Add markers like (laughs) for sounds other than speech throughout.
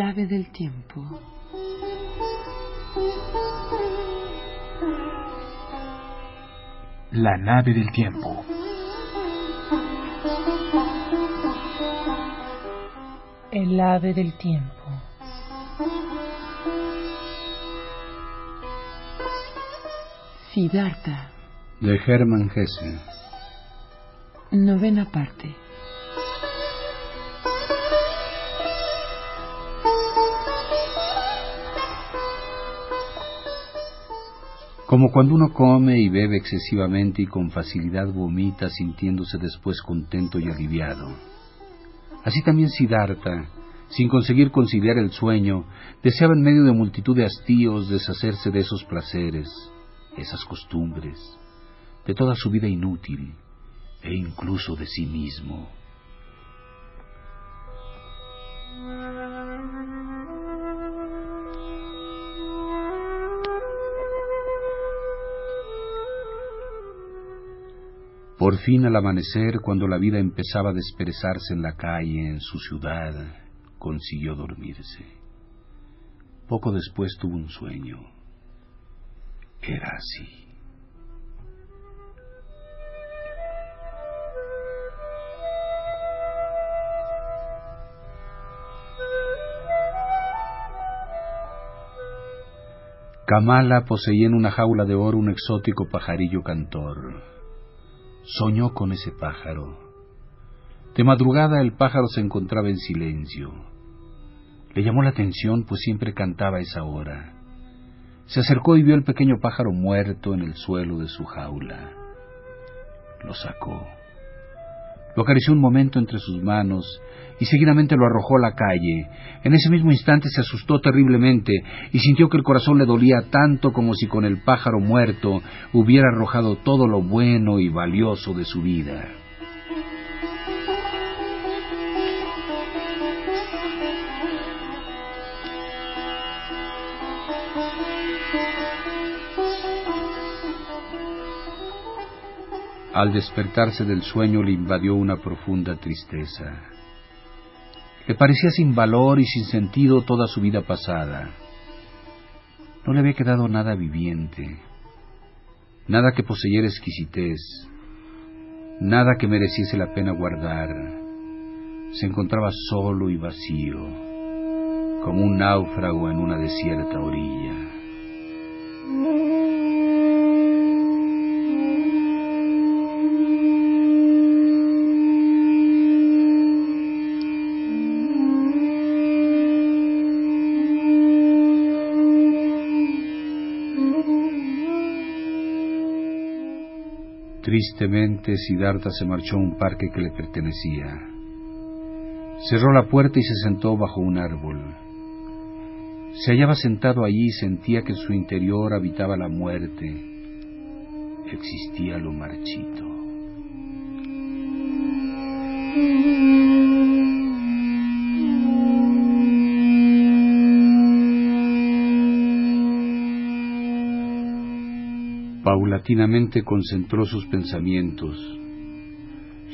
Clave del tiempo. La nave del tiempo. El ave del tiempo. Siddhartha. De Hermann Hesse. Novena parte. Como cuando uno come y bebe excesivamente y con facilidad vomita sintiéndose después contento y aliviado. Así también Siddhartha, sin conseguir conciliar el sueño, deseaba en medio de multitud de hastíos deshacerse de esos placeres, esas costumbres, de toda su vida inútil e incluso de sí mismo. Por fin al amanecer, cuando la vida empezaba a desperezarse en la calle, en su ciudad, consiguió dormirse. Poco después tuvo un sueño. Era así. Kamala poseía en una jaula de oro un exótico pajarillo cantor. Soñó con ese pájaro. De madrugada el pájaro se encontraba en silencio. Le llamó la atención, pues siempre cantaba a esa hora. Se acercó y vio el pequeño pájaro muerto en el suelo de su jaula. Lo sacó. Lo acarició un momento entre sus manos y seguidamente lo arrojó a la calle. En ese mismo instante se asustó terriblemente y sintió que el corazón le dolía tanto como si con el pájaro muerto hubiera arrojado todo lo bueno y valioso de su vida. Al despertarse del sueño le invadió una profunda tristeza. Le parecía sin valor y sin sentido toda su vida pasada. No le había quedado nada viviente, nada que poseyera exquisitez, nada que mereciese la pena guardar. Se encontraba solo y vacío, como un náufrago en una desierta orilla. Tristemente, Siddhartha se marchó a un parque que le pertenecía. Cerró la puerta y se sentó bajo un árbol. Se hallaba sentado allí y sentía que en su interior habitaba la muerte. Existía lo marchito. Paulatinamente concentró sus pensamientos.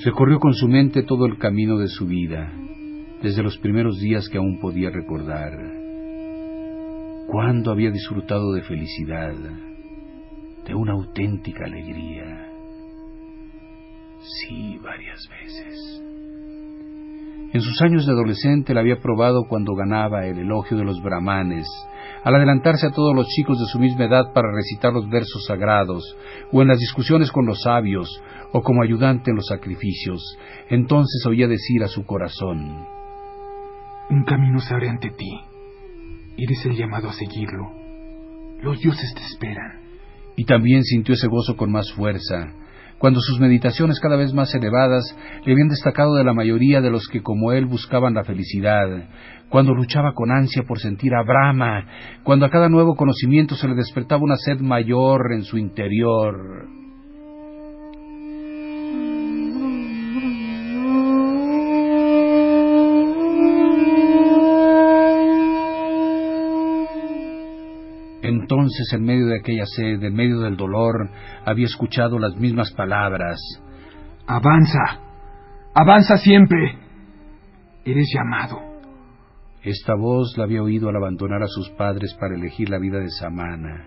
Recorrió con su mente todo el camino de su vida, desde los primeros días que aún podía recordar. Cuándo había disfrutado de felicidad, de una auténtica alegría. Sí, varias veces. En sus años de adolescente la había probado cuando ganaba el elogio de los brahmanes, al adelantarse a todos los chicos de su misma edad para recitar los versos sagrados, o en las discusiones con los sabios, o como ayudante en los sacrificios, entonces oía decir a su corazón, Un camino se abre ante ti. Eres el llamado a seguirlo. Los dioses te esperan. Y también sintió ese gozo con más fuerza, cuando sus meditaciones cada vez más elevadas le habían destacado de la mayoría de los que como él buscaban la felicidad, cuando luchaba con ansia por sentir a Brahma, cuando a cada nuevo conocimiento se le despertaba una sed mayor en su interior. Entonces, en medio de aquella sed, en medio del dolor, había escuchado las mismas palabras. Avanza, avanza siempre. Eres llamado. Esta voz la había oído al abandonar a sus padres para elegir la vida de Samana.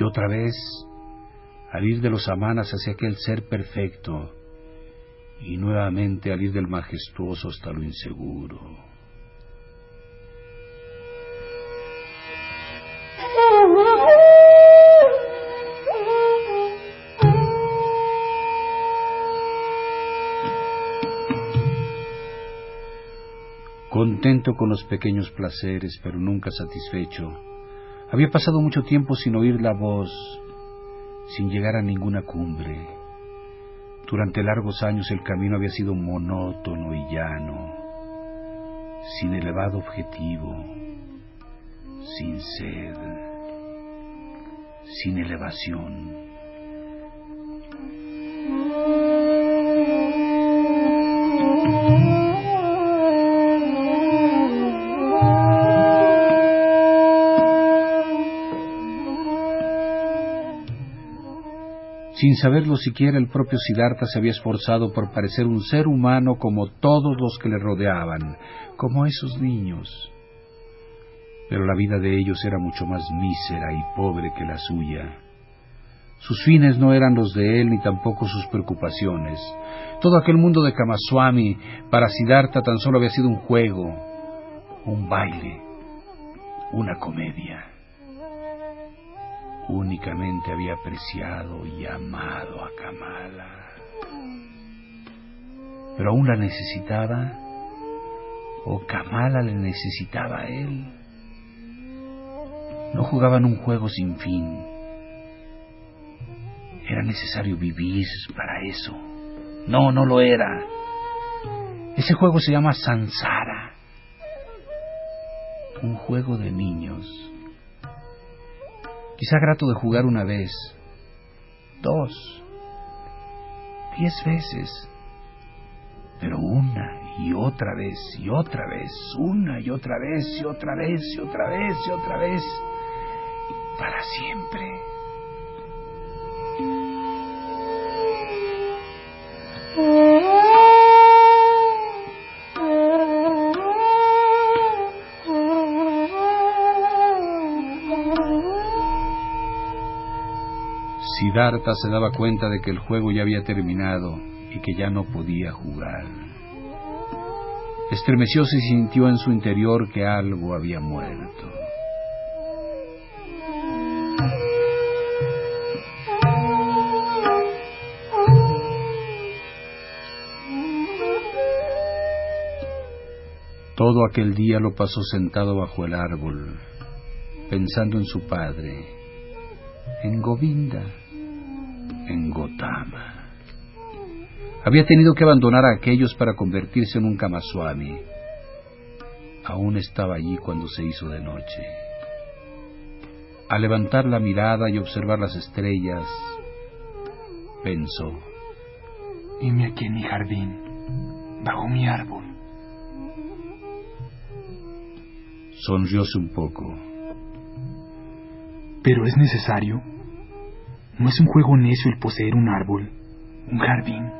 Y otra vez, al ir de los Samanas hacia aquel ser perfecto, y nuevamente al ir del majestuoso hasta lo inseguro. Contento con los pequeños placeres, pero nunca satisfecho. Había pasado mucho tiempo sin oír la voz, sin llegar a ninguna cumbre. Durante largos años el camino había sido monótono y llano, sin elevado objetivo, sin sed, sin elevación. (laughs) Sin saberlo siquiera, el propio Siddhartha se había esforzado por parecer un ser humano como todos los que le rodeaban, como esos niños. Pero la vida de ellos era mucho más mísera y pobre que la suya. Sus fines no eran los de él ni tampoco sus preocupaciones. Todo aquel mundo de Kamaswami para Siddhartha tan solo había sido un juego, un baile, una comedia únicamente había apreciado y amado a Kamala. Pero aún la necesitaba, o Kamala le necesitaba a él. No jugaban un juego sin fin. Era necesario vivir para eso. No, no lo era. Ese juego se llama Sansara. Un juego de niños quizá grato de jugar una vez, dos, diez veces, pero una y otra vez y otra vez, una y otra vez y otra vez y otra vez y otra vez, para siempre. Siddhartha se daba cuenta de que el juego ya había terminado y que ya no podía jugar. Estremecióse y sintió en su interior que algo había muerto. Todo aquel día lo pasó sentado bajo el árbol, pensando en su padre, en Govinda, Había tenido que abandonar a aquellos para convertirse en un Kamaswami. Aún estaba allí cuando se hizo de noche. Al levantar la mirada y observar las estrellas, pensó, Heme aquí en mi jardín, bajo mi árbol. Sonrióse un poco. Pero es necesario no es un juego necio el poseer un árbol, un jardín.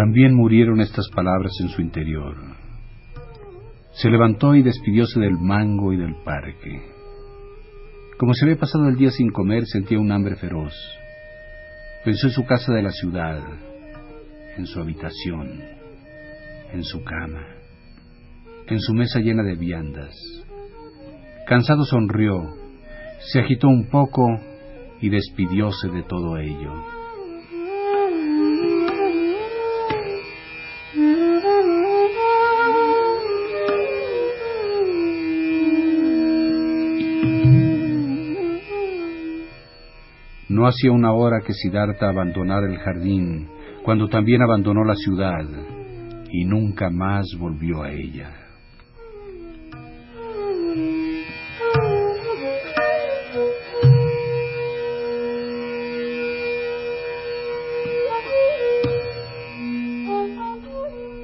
También murieron estas palabras en su interior. Se levantó y despidióse del mango y del parque. Como se había pasado el día sin comer, sentía un hambre feroz. Pensó en su casa de la ciudad, en su habitación, en su cama, en su mesa llena de viandas, Cansado sonrió, se agitó un poco y despidióse de todo ello. No hacía una hora que Siddhartha abandonara el jardín, cuando también abandonó la ciudad, y nunca más volvió a ella.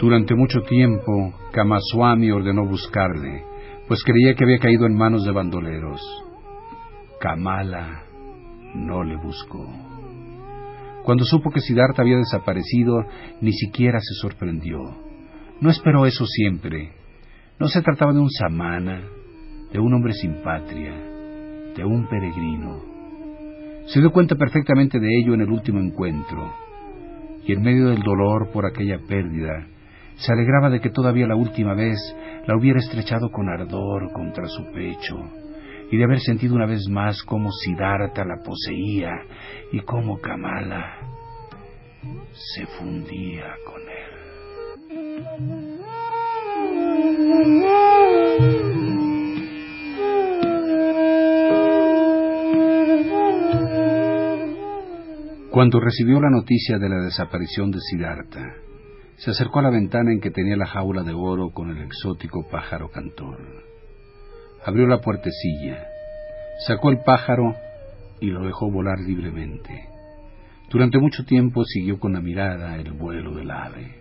Durante mucho tiempo, Kamaswami ordenó buscarle, pues creía que había caído en manos de bandoleros. Kamala no le buscó. Cuando supo que Siddhartha había desaparecido, ni siquiera se sorprendió. No esperó eso siempre. No se trataba de un samana, de un hombre sin patria, de un peregrino. Se dio cuenta perfectamente de ello en el último encuentro, y en medio del dolor por aquella pérdida, se alegraba de que todavía la última vez la hubiera estrechado con ardor contra su pecho y de haber sentido una vez más cómo Siddhartha la poseía y cómo Kamala se fundía con él. Cuando recibió la noticia de la desaparición de Siddhartha, se acercó a la ventana en que tenía la jaula de oro con el exótico pájaro cantor. Abrió la puertecilla, sacó el pájaro y lo dejó volar libremente. Durante mucho tiempo siguió con la mirada el vuelo del ave.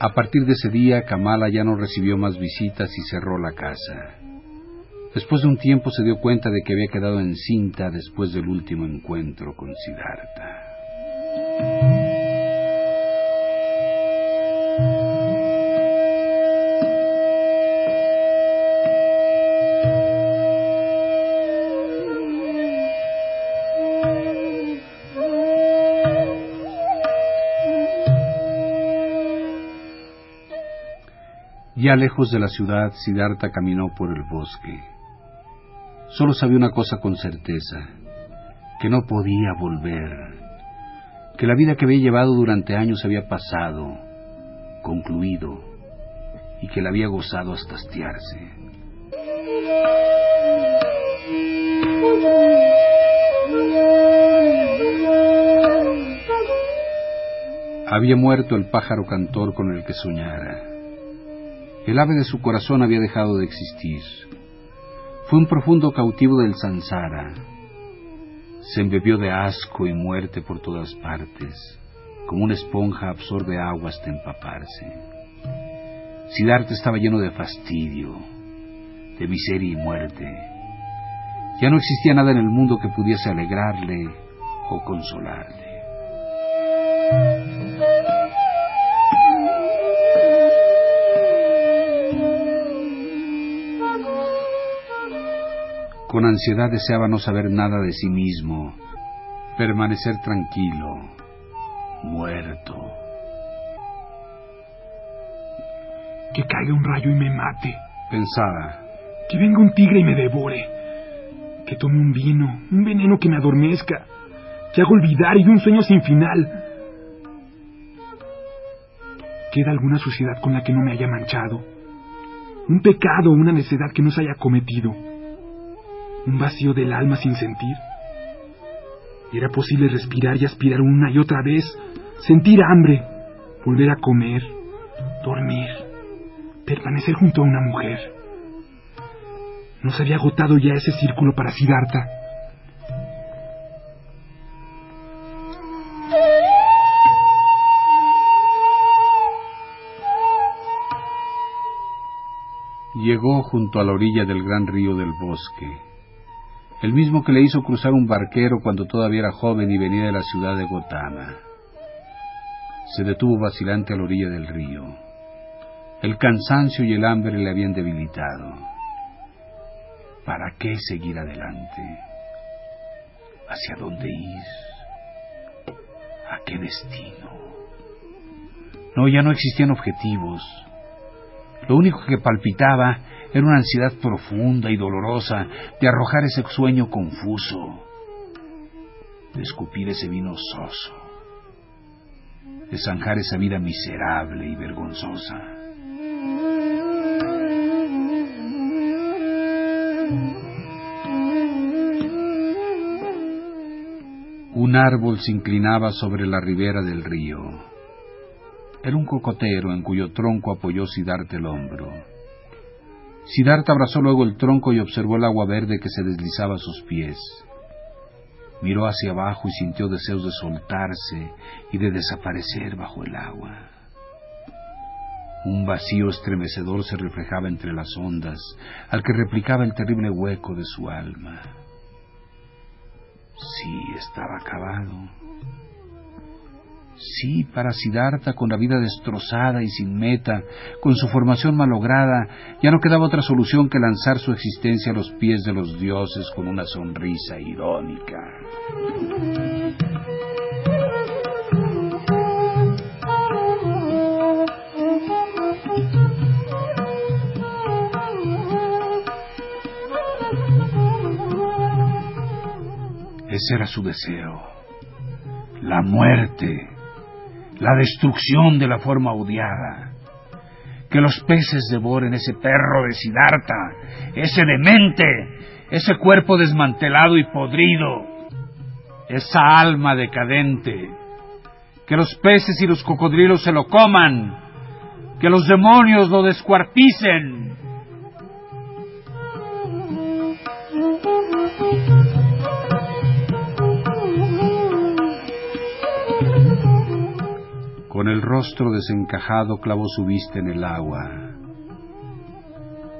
A partir de ese día, Kamala ya no recibió más visitas y cerró la casa. Después de un tiempo se dio cuenta de que había quedado encinta después del último encuentro con Siddhartha. Ya lejos de la ciudad, Siddhartha caminó por el bosque. Solo sabía una cosa con certeza, que no podía volver, que la vida que había llevado durante años había pasado, concluido, y que la había gozado hasta hastiarse. Había muerto el pájaro cantor con el que soñara. El ave de su corazón había dejado de existir. Fue un profundo cautivo del Sansara. Se embebió de asco y muerte por todas partes, como una esponja absorbe agua hasta empaparse. Siddhartha estaba lleno de fastidio, de miseria y muerte. Ya no existía nada en el mundo que pudiese alegrarle o consolarle. Ansiedad deseaba no saber nada de sí mismo, permanecer tranquilo, muerto. Que caiga un rayo y me mate, pensaba. Que venga un tigre y me devore. Que tome un vino, un veneno que me adormezca, que haga olvidar y un sueño sin final. ¿Queda alguna suciedad con la que no me haya manchado? ¿Un pecado o una necedad que no se haya cometido? Un vacío del alma sin sentir. Era posible respirar y aspirar una y otra vez, sentir hambre, volver a comer, dormir, permanecer junto a una mujer. ¿No se había agotado ya ese círculo para Siddhartha? Llegó junto a la orilla del gran río del bosque el mismo que le hizo cruzar un barquero cuando todavía era joven y venía de la ciudad de Gotama. Se detuvo vacilante a la orilla del río. El cansancio y el hambre le habían debilitado. ¿Para qué seguir adelante? ¿Hacia dónde ir? ¿A qué destino? No, ya no existían objetivos. Lo único que palpitaba era una ansiedad profunda y dolorosa de arrojar ese sueño confuso, de escupir ese vino soso, de zanjar esa vida miserable y vergonzosa. Un árbol se inclinaba sobre la ribera del río era un cocotero en cuyo tronco apoyó Siddhartha el hombro. Siddhartha abrazó luego el tronco y observó el agua verde que se deslizaba a sus pies. Miró hacia abajo y sintió deseos de soltarse y de desaparecer bajo el agua. Un vacío estremecedor se reflejaba entre las ondas, al que replicaba el terrible hueco de su alma. Sí, estaba acabado. Sí, para Siddhartha, con la vida destrozada y sin meta, con su formación malograda, ya no quedaba otra solución que lanzar su existencia a los pies de los dioses con una sonrisa irónica. Ese era su deseo. La muerte, la destrucción de la forma odiada. Que los peces devoren ese perro de Siddhartha, ese demente, ese cuerpo desmantelado y podrido, esa alma decadente. Que los peces y los cocodrilos se lo coman, que los demonios lo descuarticen, Con el rostro desencajado clavó su vista en el agua.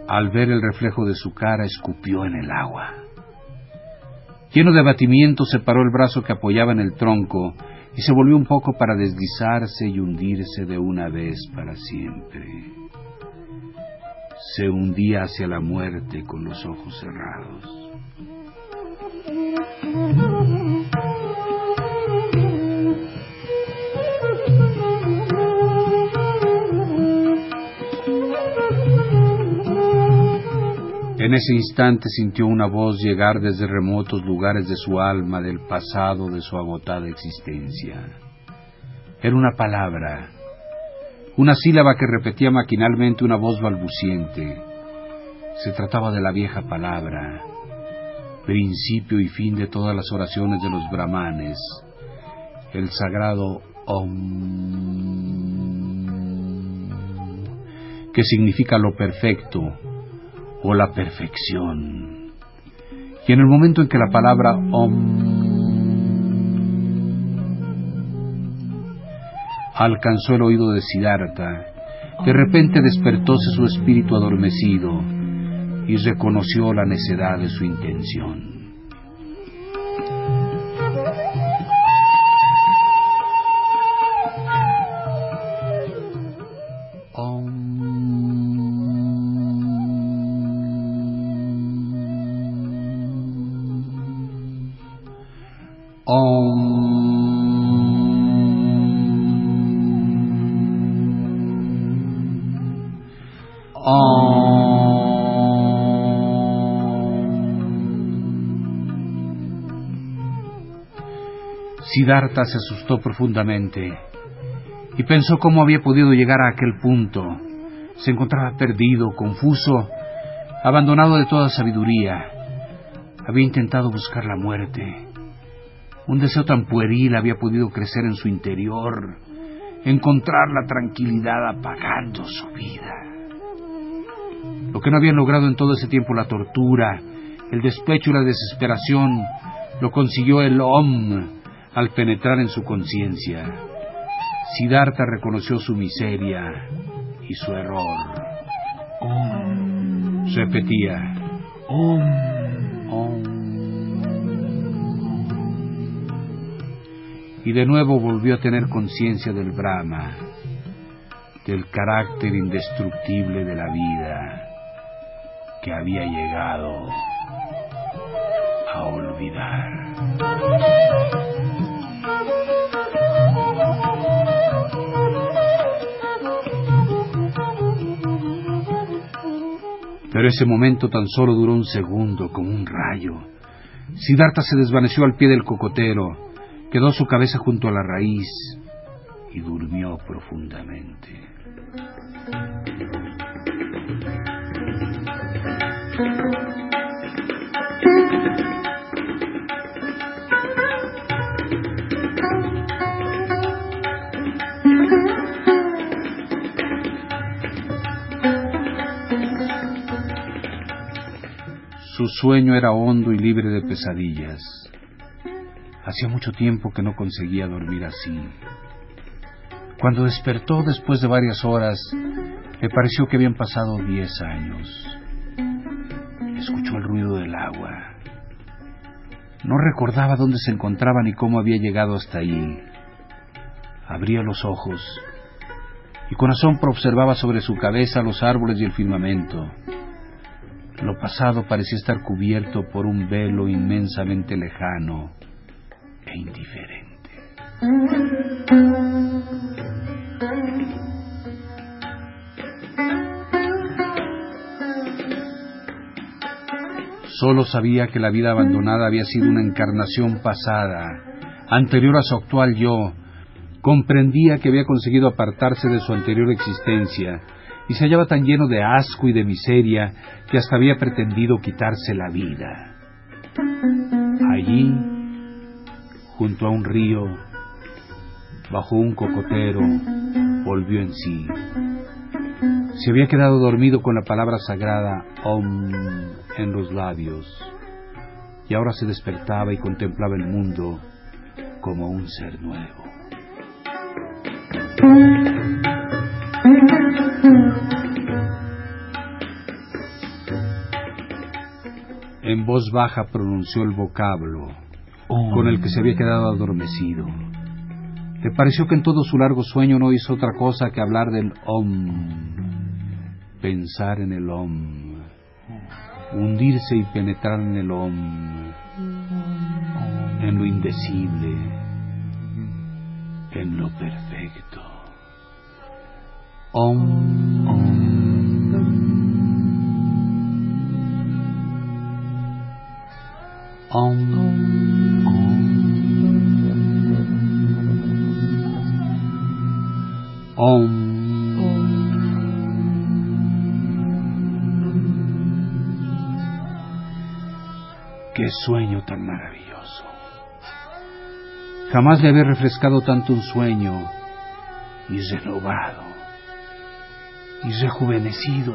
Al ver el reflejo de su cara, escupió en el agua. Lleno de abatimiento, separó el brazo que apoyaba en el tronco y se volvió un poco para deslizarse y hundirse de una vez para siempre. Se hundía hacia la muerte con los ojos cerrados. En ese instante sintió una voz llegar desde remotos lugares de su alma, del pasado de su agotada existencia. Era una palabra, una sílaba que repetía maquinalmente una voz balbuciente. Se trataba de la vieja palabra, principio y fin de todas las oraciones de los brahmanes, el sagrado Om, que significa lo perfecto, o la perfección. Y en el momento en que la palabra Om alcanzó el oído de Siddhartha, de repente despertóse su espíritu adormecido y reconoció la necedad de su intención. Siddhartha se asustó profundamente y pensó cómo había podido llegar a aquel punto. Se encontraba perdido, confuso, abandonado de toda sabiduría. Había intentado buscar la muerte. Un deseo tan pueril había podido crecer en su interior, encontrar la tranquilidad apagando su vida. Lo que no había logrado en todo ese tiempo la tortura, el despecho y la desesperación, lo consiguió el Om, al penetrar en su conciencia, Siddhartha reconoció su miseria y su error. Om. Repetía. Om. Om. Y de nuevo volvió a tener conciencia del Brahma, del carácter indestructible de la vida que había llegado a olvidar. Pero ese momento tan solo duró un segundo, como un rayo. Siddhartha se desvaneció al pie del cocotero, quedó su cabeza junto a la raíz y durmió profundamente. Su sueño era hondo y libre de pesadillas. Hacía mucho tiempo que no conseguía dormir así. Cuando despertó después de varias horas, le pareció que habían pasado diez años. El ruido del agua. No recordaba dónde se encontraba ni cómo había llegado hasta ahí. Abría los ojos y con asombro observaba sobre su cabeza los árboles y el firmamento. Lo pasado parecía estar cubierto por un velo inmensamente lejano e indiferente. Solo sabía que la vida abandonada había sido una encarnación pasada, anterior a su actual yo. Comprendía que había conseguido apartarse de su anterior existencia y se hallaba tan lleno de asco y de miseria que hasta había pretendido quitarse la vida. Allí, junto a un río, bajo un cocotero, volvió en sí. Se había quedado dormido con la palabra sagrada Om en los labios y ahora se despertaba y contemplaba el mundo como un ser nuevo. En voz baja pronunció el vocablo con el que se había quedado adormecido. Le pareció que en todo su largo sueño no hizo otra cosa que hablar del Om, pensar en el Om, hundirse y penetrar en el Om, en lo indecible, en lo perfecto. Om, Om. Om. Qué sueño tan maravilloso. Jamás le había refrescado tanto un sueño y renovado y rejuvenecido.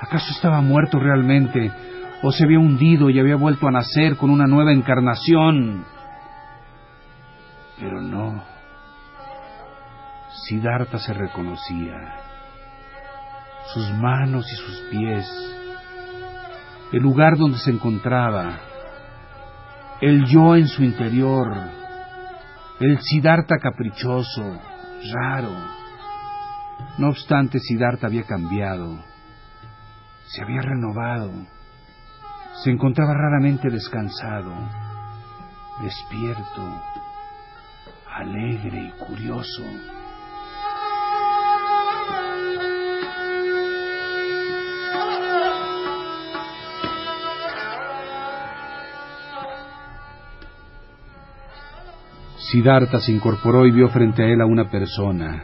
¿Acaso estaba muerto realmente o se había hundido y había vuelto a nacer con una nueva encarnación? Pero no. Siddhartha se reconocía. Sus manos y sus pies el lugar donde se encontraba, el yo en su interior, el Siddhartha caprichoso, raro. No obstante, Siddhartha había cambiado, se había renovado, se encontraba raramente descansado, despierto, alegre y curioso. Siddhartha se incorporó y vio frente a él a una persona,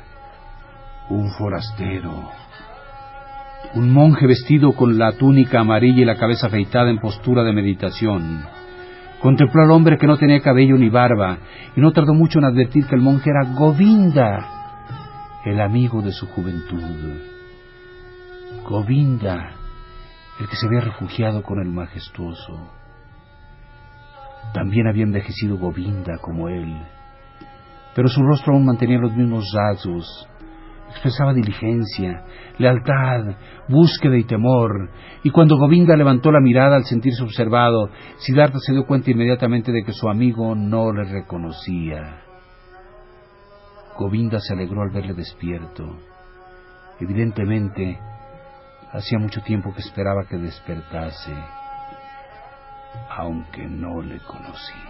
un forastero, un monje vestido con la túnica amarilla y la cabeza afeitada en postura de meditación. Contempló al hombre que no tenía cabello ni barba y no tardó mucho en advertir que el monje era Govinda, el amigo de su juventud. Govinda, el que se había refugiado con el majestuoso. También había envejecido Govinda como él pero su rostro aún mantenía los mismos rasgos. Expresaba diligencia, lealtad, búsqueda y temor, y cuando Govinda levantó la mirada al sentirse observado, Siddhartha se dio cuenta inmediatamente de que su amigo no le reconocía. Govinda se alegró al verle despierto. Evidentemente, hacía mucho tiempo que esperaba que despertase, aunque no le conocía.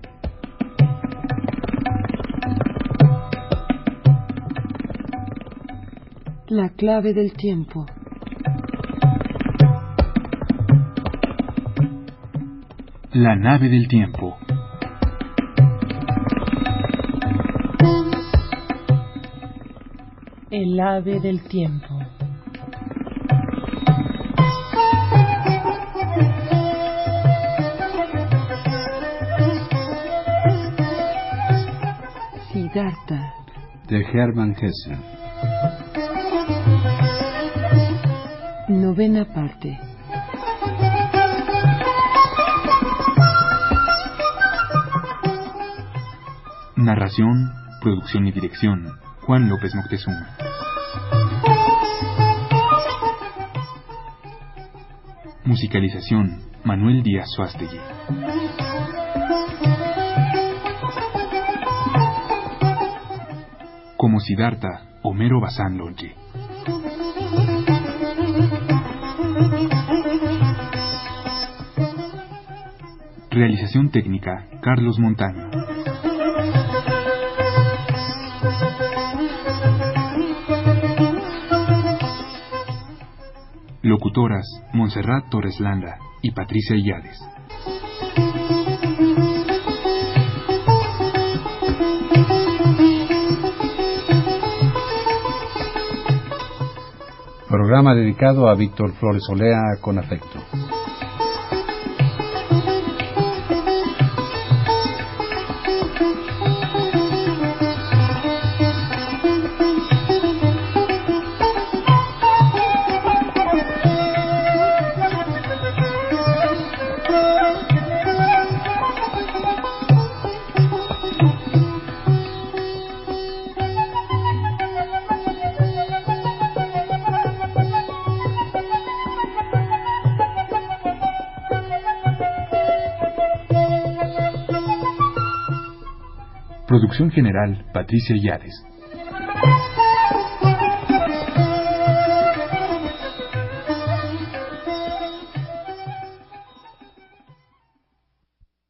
La clave del tiempo. La nave del tiempo. El ave del tiempo. Siddhartha. De Hermann Hesse. Novena parte. Narración, producción y dirección, Juan López Moctezuma. Musicalización, Manuel Díaz Suástegui. Como Siddhartha, Homero Bazán Longe. Realización técnica, Carlos Montaño. Locutoras, Montserrat Torres Landa y Patricia Illades. Programa dedicado a Víctor Flores Olea con afecto. General, Patricia Yades.